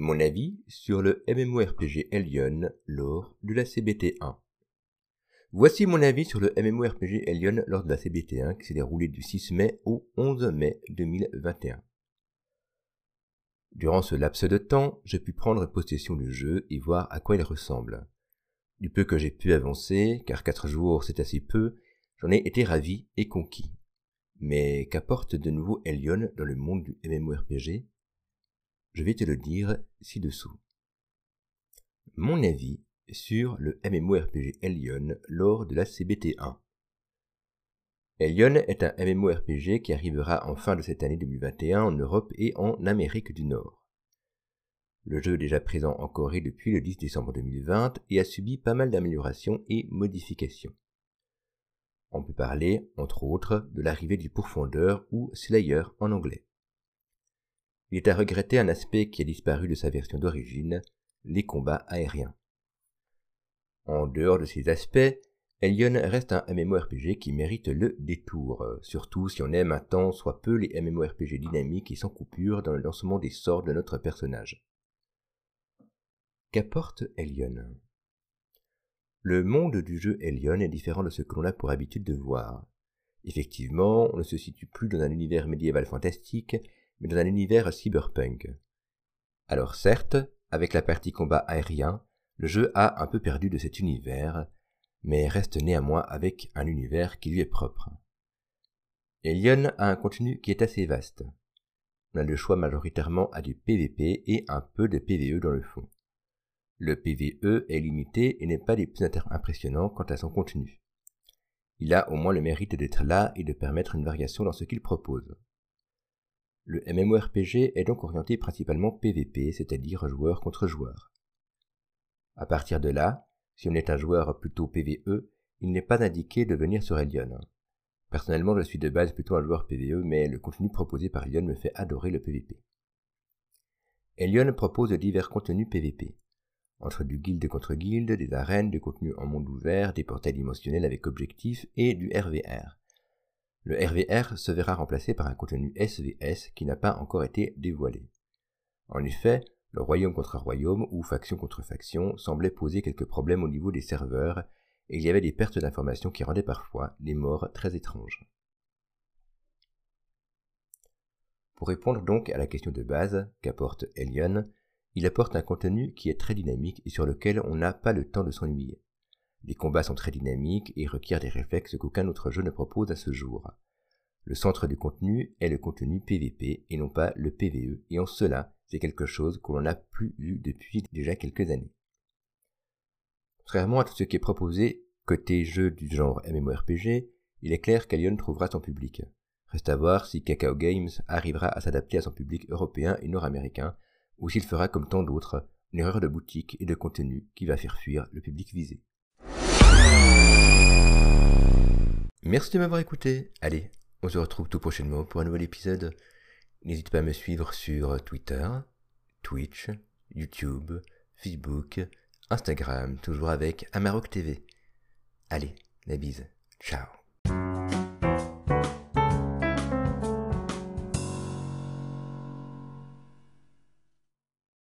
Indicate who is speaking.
Speaker 1: Mon avis sur le MMORPG Elion lors de la CBT1. Voici mon avis sur le MMORPG Elion lors de la CBT1 qui s'est déroulée du 6 mai au 11 mai 2021. Durant ce laps de temps, j'ai pu prendre possession du jeu et voir à quoi il ressemble. Du peu que j'ai pu avancer, car 4 jours c'est assez peu, j'en ai été ravi et conquis. Mais qu'apporte de nouveau Elion dans le monde du MMORPG je vais te le dire ci-dessous. Mon avis sur le MMORPG Elion lors de la CBT1. Elion est un MMORPG qui arrivera en fin de cette année 2021 en Europe et en Amérique du Nord. Le jeu est déjà présent en Corée depuis le 10 décembre 2020 et a subi pas mal d'améliorations et modifications. On peut parler, entre autres, de l'arrivée du pourfondeur ou Slayer en anglais. Il est à regretter un aspect qui a disparu de sa version d'origine, les combats aériens. En dehors de ces aspects, Elion reste un MMORPG qui mérite le détour, surtout si on aime un temps soit peu les MMORPG dynamiques et sans coupure dans le lancement des sorts de notre personnage. Qu'apporte Elion Le monde du jeu Elion est différent de ce que l'on a pour habitude de voir. Effectivement, on ne se situe plus dans un univers médiéval fantastique, mais dans un univers cyberpunk. Alors certes, avec la partie combat aérien, le jeu a un peu perdu de cet univers, mais reste néanmoins avec un univers qui lui est propre. Elion a un contenu qui est assez vaste. On a le choix majoritairement à du PvP et un peu de PvE dans le fond. Le PvE est limité et n'est pas des plus impressionnants quant à son contenu. Il a au moins le mérite d'être là et de permettre une variation dans ce qu'il propose. Le MMORPG est donc orienté principalement PVP, c'est-à-dire joueur contre joueur. À partir de là, si on est un joueur plutôt PVE, il n'est pas indiqué de venir sur Elion. Personnellement, je suis de base plutôt un joueur PVE, mais le contenu proposé par Elion me fait adorer le PVP. Elion propose divers contenus PVP, entre du guild contre guild, des arènes, du contenu en monde ouvert, des portails émotionnels avec objectifs et du RVR, le RVR se verra remplacé par un contenu SVS qui n'a pas encore été dévoilé. En effet, le royaume contre royaume ou faction contre faction semblait poser quelques problèmes au niveau des serveurs et il y avait des pertes d'informations qui rendaient parfois les morts très étranges. Pour répondre donc à la question de base qu'apporte Elion, il apporte un contenu qui est très dynamique et sur lequel on n'a pas le temps de s'ennuyer. Les combats sont très dynamiques et requièrent des réflexes qu'aucun autre jeu ne propose à ce jour. Le centre du contenu est le contenu PVP et non pas le PVE, et en cela, c'est quelque chose que l'on n'a plus vu depuis déjà quelques années. Contrairement à tout ce qui est proposé côté jeu du genre MMORPG, il est clair qu'Alion trouvera son public. Reste à voir si Kakao Games arrivera à s'adapter à son public européen et nord-américain, ou s'il fera comme tant d'autres, une erreur de boutique et de contenu qui va faire fuir le public visé. Merci de m'avoir écouté. Allez, on se retrouve tout prochainement pour un nouvel épisode. N'hésite pas à me suivre sur Twitter, Twitch, YouTube, Facebook, Instagram, toujours avec Amarok TV. Allez, la bise. Ciao.